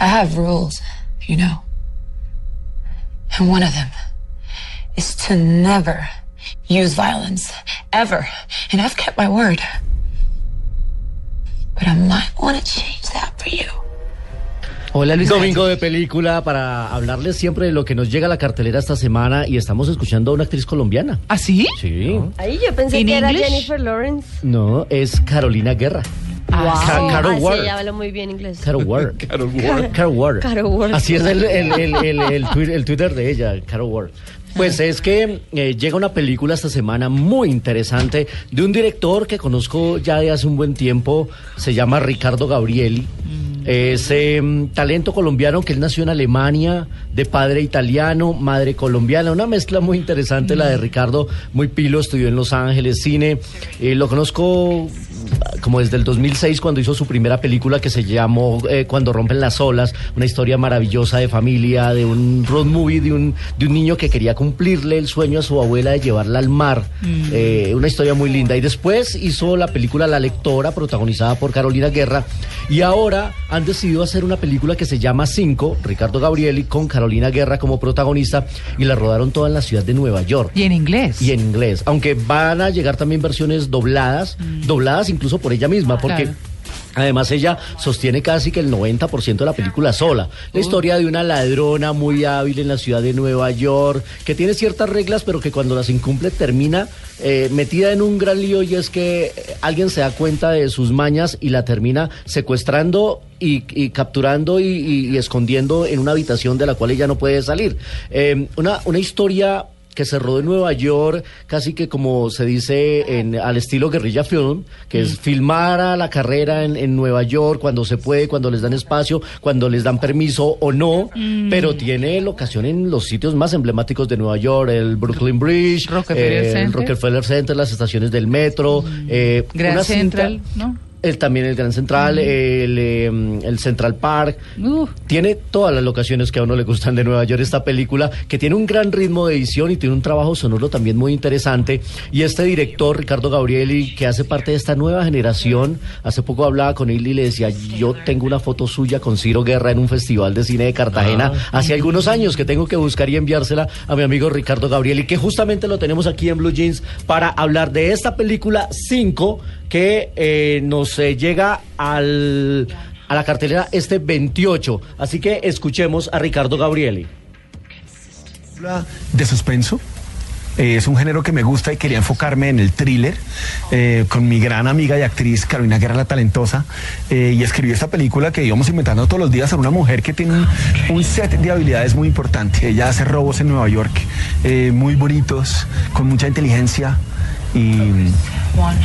I have rules, you know. And one of them is to never use violence, ever. And I've kept my word. But I might want to change that for you. Hola Luis. Domingo de película para hablarles siempre de lo que nos llega a la cartelera esta semana y estamos escuchando a una actriz colombiana. ¿Ah, sí? Sí. Ahí yo pensé ¿In que era English? Jennifer Lawrence. No, es Carolina Guerra. Ah, Ah, Carol sí, Ward. ella habla muy bien inglés. Carol Ward. Carol Ward. Carol Ward. Así es el, el, el, el, el twi- el Twitter de ella, Carol Ward. Pues es que eh, llega una película esta semana muy interesante de un director que conozco ya de hace un buen tiempo, se llama Ricardo Gabrieli. Es eh, talento colombiano que él nació en Alemania, de padre italiano, madre colombiana, una mezcla muy interesante la de Ricardo, muy pilo, estudió en Los Ángeles, cine, Eh, lo conozco como desde el 2006 cuando hizo su primera película que se llamó eh, Cuando rompen las olas, una historia maravillosa de familia, de un road movie, de un, de un niño que quería cumplirle el sueño a su abuela de llevarla al mar, Eh, una historia muy linda. Y después hizo la película La Lectora, protagonizada por Carolina Guerra, y ahora han decidido hacer una película que se llama Cinco, Ricardo Gabrieli, con Carolina Guerra como protagonista, y la rodaron toda en la ciudad de Nueva York ¿Y en inglés? y en inglés. Aunque van a llegar también versiones dobladas, dobladas incluso por ella misma, porque. Claro. Además, ella sostiene casi que el 90% de la película sola. La historia de una ladrona muy hábil en la ciudad de Nueva York, que tiene ciertas reglas, pero que cuando las incumple termina eh, metida en un gran lío y es que eh, alguien se da cuenta de sus mañas y la termina secuestrando y, y capturando y, y- y escondiendo en una habitación de la cual ella no puede salir. Eh, una, una historia que se rodó en Nueva York, casi que como se dice en, al estilo guerrilla film, que es filmar a la carrera en, en Nueva York cuando se puede, cuando les dan espacio, cuando les dan permiso o no, pero tiene locación en los sitios más emblemáticos de Nueva York, el Brooklyn Bridge, Rockefeller eh, el Center. Rockefeller Center, las estaciones del metro, eh, Grand una cinta- Central, ¿no? El, también el Gran Central, el, eh, el Central Park. Uh, Tiene todas las locaciones que a uno le gustan de Nueva York esta película, que tiene un gran ritmo de edición y tiene un trabajo sonoro también muy interesante. Y este director, Ricardo Gabrieli, que hace parte de esta nueva generación, hace poco hablaba con él y le decía, yo tengo una foto suya con Ciro Guerra en un festival de cine de Cartagena hace algunos años que tengo que buscar y enviársela a mi amigo Ricardo Gabrieli, que justamente lo tenemos aquí en Blue Jeans para hablar de esta película 5 que eh, nos eh, llega al, a la cartelera este 28. Así que escuchemos a Ricardo Gabrieli. de suspenso. Eh, es un género que me gusta y quería enfocarme en el thriller con mi gran amiga y actriz Carolina Guerra la Talentosa y escribí esta película que íbamos inventando todos los días sobre una mujer que tiene un, un set de habilidades muy importante. Ella hace robos en Nueva York muy bonitos, con mucha inteligencia y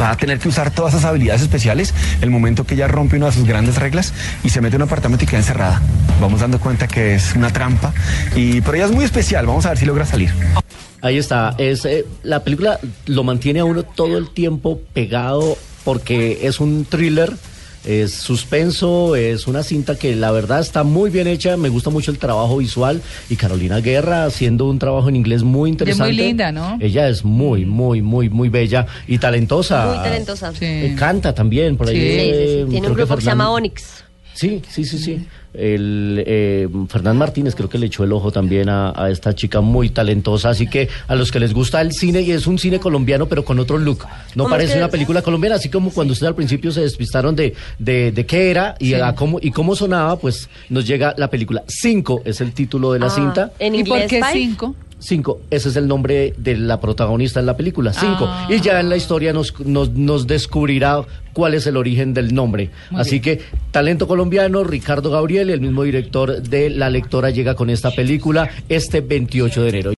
va a tener que usar todas esas habilidades especiales el momento que ella rompe una de sus grandes reglas y se mete en un apartamento y queda encerrada. Vamos dando cuenta que es una trampa y pero ella es muy especial. Vamos a ver si logra salir. Ahí está. Es, eh, la película lo mantiene a uno todo el tiempo pegado porque es un thriller. Es suspenso, es una cinta que la verdad está muy bien hecha, me gusta mucho el trabajo visual y Carolina Guerra haciendo un trabajo en inglés muy interesante. linda, ¿no? Ella es muy, muy, muy, muy bella y talentosa. Muy talentosa. sí. Canta también por ahí. Sí, Sí, sí, sí. eh, Tiene un grupo que se llama Onyx. Sí, sí, sí, sí. El eh, Fernán Martínez creo que le echó el ojo también a, a esta chica muy talentosa, así que a los que les gusta el cine y es un cine colombiano pero con otro look, no ¿Cómo es parece que- una película colombiana, así como cuando ustedes al principio se despistaron de, de, de qué era y, a cómo, y cómo sonaba, pues nos llega la película. Cinco es el título de la Ah, cinta. En ¿Y por inglés, qué cinco? Cinco, ese es el nombre de la protagonista en la película, Cinco. Ah. Y ya en la historia nos, nos, nos descubrirá cuál es el origen del nombre. Muy Así que, talento colombiano, Ricardo Gabriel, el mismo director de La Lectora, llega con esta película este 28 de enero.